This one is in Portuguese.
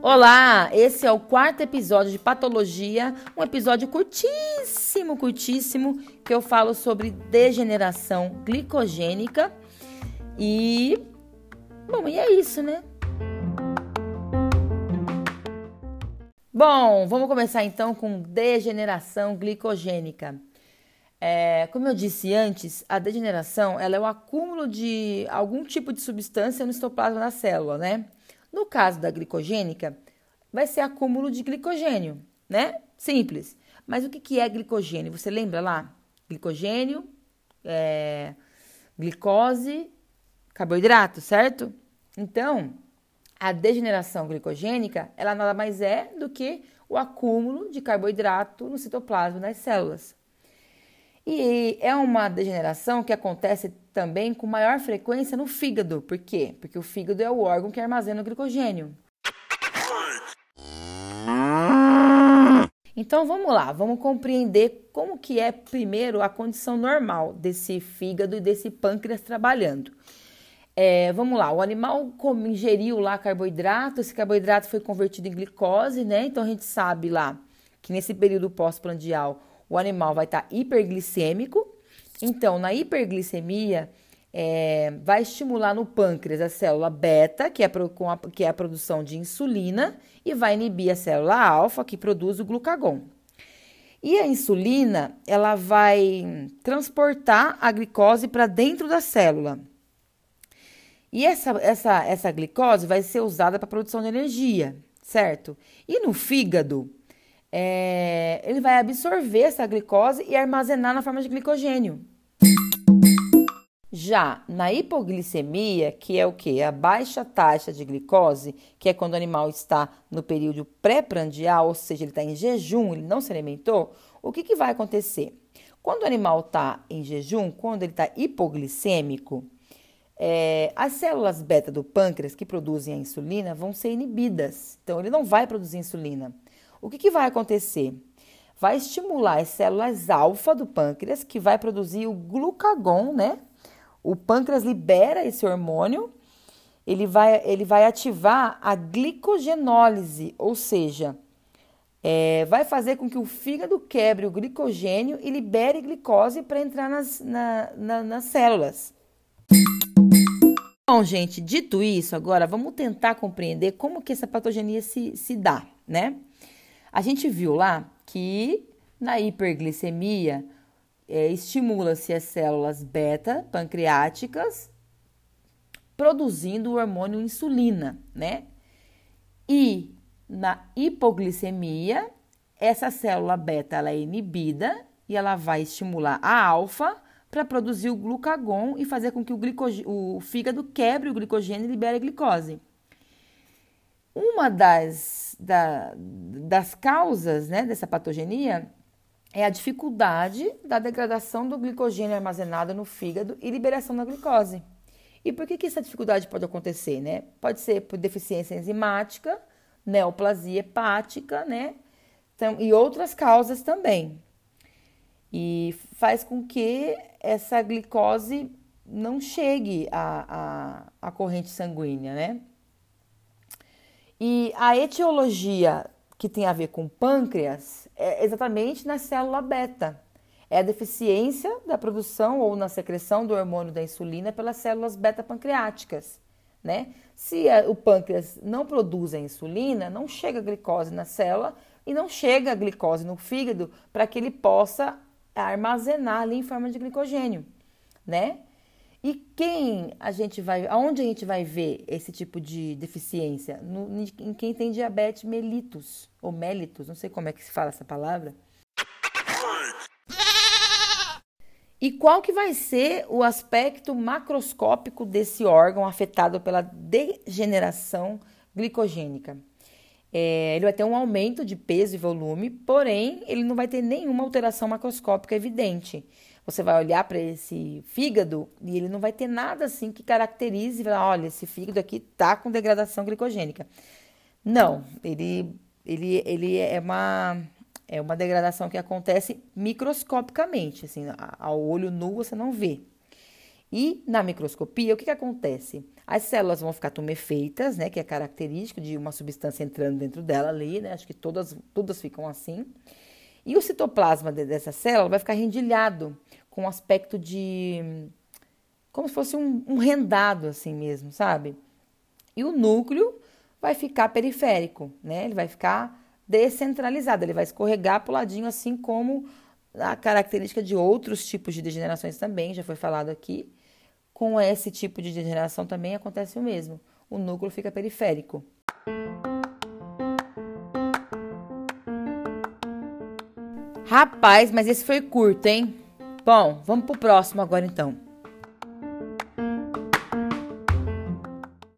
Olá, esse é o quarto episódio de Patologia, um episódio curtíssimo, curtíssimo, que eu falo sobre degeneração glicogênica. E. Bom, e é isso, né? Bom, vamos começar então com degeneração glicogênica. É, como eu disse antes, a degeneração ela é o acúmulo de algum tipo de substância no citoplasma da célula, né? No caso da glicogênica, vai ser acúmulo de glicogênio, né? Simples. Mas o que, é glicogênio? Você lembra lá? Glicogênio, é, glicose, carboidrato, certo? Então, a degeneração glicogênica, ela nada mais é do que o acúmulo de carboidrato no citoplasma das células. E é uma degeneração que acontece também com maior frequência no fígado. Por quê? Porque o fígado é o órgão que armazena o glicogênio. Então vamos lá, vamos compreender como que é primeiro a condição normal desse fígado e desse pâncreas trabalhando. É, vamos lá, o animal ingeriu lá carboidrato, esse carboidrato foi convertido em glicose, né? Então a gente sabe lá que nesse período pós-prandial o animal vai estar tá hiperglicêmico. Então, na hiperglicemia, é, vai estimular no pâncreas a célula beta, que é, a, que é a produção de insulina, e vai inibir a célula alfa, que produz o glucagon. E a insulina, ela vai transportar a glicose para dentro da célula. E essa, essa, essa glicose vai ser usada para produção de energia, certo? E no fígado, é, ele vai absorver essa glicose e armazenar na forma de glicogênio. Já na hipoglicemia, que é o que? A baixa taxa de glicose, que é quando o animal está no período pré-prandial, ou seja, ele está em jejum, ele não se alimentou, o que, que vai acontecer? Quando o animal está em jejum, quando ele está hipoglicêmico, é, as células beta do pâncreas que produzem a insulina vão ser inibidas. Então, ele não vai produzir insulina. O que, que vai acontecer? Vai estimular as células alfa do pâncreas, que vai produzir o glucagon, né? O pâncreas libera esse hormônio, ele vai, ele vai ativar a glicogenólise, ou seja, é, vai fazer com que o fígado quebre o glicogênio e libere glicose para entrar nas, na, na, nas células. Bom, gente, dito isso, agora vamos tentar compreender como que essa patogenia se, se dá, né? A gente viu lá que na hiperglicemia é, estimula-se as células beta pancreáticas produzindo o hormônio insulina, né? E na hipoglicemia, essa célula beta ela é inibida e ela vai estimular a alfa para produzir o glucagon e fazer com que o, o fígado quebre o glicogênio e libere a glicose. Uma das, da, das causas né, dessa patogenia é a dificuldade da degradação do glicogênio armazenado no fígado e liberação da glicose. E por que, que essa dificuldade pode acontecer? Né? Pode ser por deficiência enzimática, neoplasia hepática, né? Então, e outras causas também. E faz com que essa glicose não chegue à, à, à corrente sanguínea, né? E a etiologia que tem a ver com pâncreas é exatamente na célula beta. É a deficiência da produção ou na secreção do hormônio da insulina pelas células beta pancreáticas, né? Se o pâncreas não produz a insulina, não chega a glicose na célula e não chega a glicose no fígado para que ele possa armazenar ali em forma de glicogênio, né? E quem a gente vai, aonde a gente vai ver esse tipo de deficiência? No, em quem tem diabetes mellitus ou mellitus, não sei como é que se fala essa palavra. E qual que vai ser o aspecto macroscópico desse órgão afetado pela degeneração glicogênica? É, ele vai ter um aumento de peso e volume, porém ele não vai ter nenhuma alteração macroscópica evidente. Você vai olhar para esse fígado e ele não vai ter nada assim que caracterize, falar, olha, esse fígado aqui tá com degradação glicogênica. Não, ele, ele, ele é uma é uma degradação que acontece microscopicamente, assim, ao olho nu você não vê. E na microscopia, o que, que acontece? As células vão ficar tumefeitas, né, que é característico de uma substância entrando dentro dela ali, né? Acho que todas, todas ficam assim. E o citoplasma dessa célula vai ficar rendilhado, com aspecto de. como se fosse um, um rendado, assim mesmo, sabe? E o núcleo vai ficar periférico, né? Ele vai ficar descentralizado, ele vai escorregar para o ladinho, assim como a característica de outros tipos de degenerações também, já foi falado aqui. Com esse tipo de degeneração também acontece o mesmo. O núcleo fica periférico. Rapaz, mas esse foi curto, hein? Bom, vamos pro próximo agora então.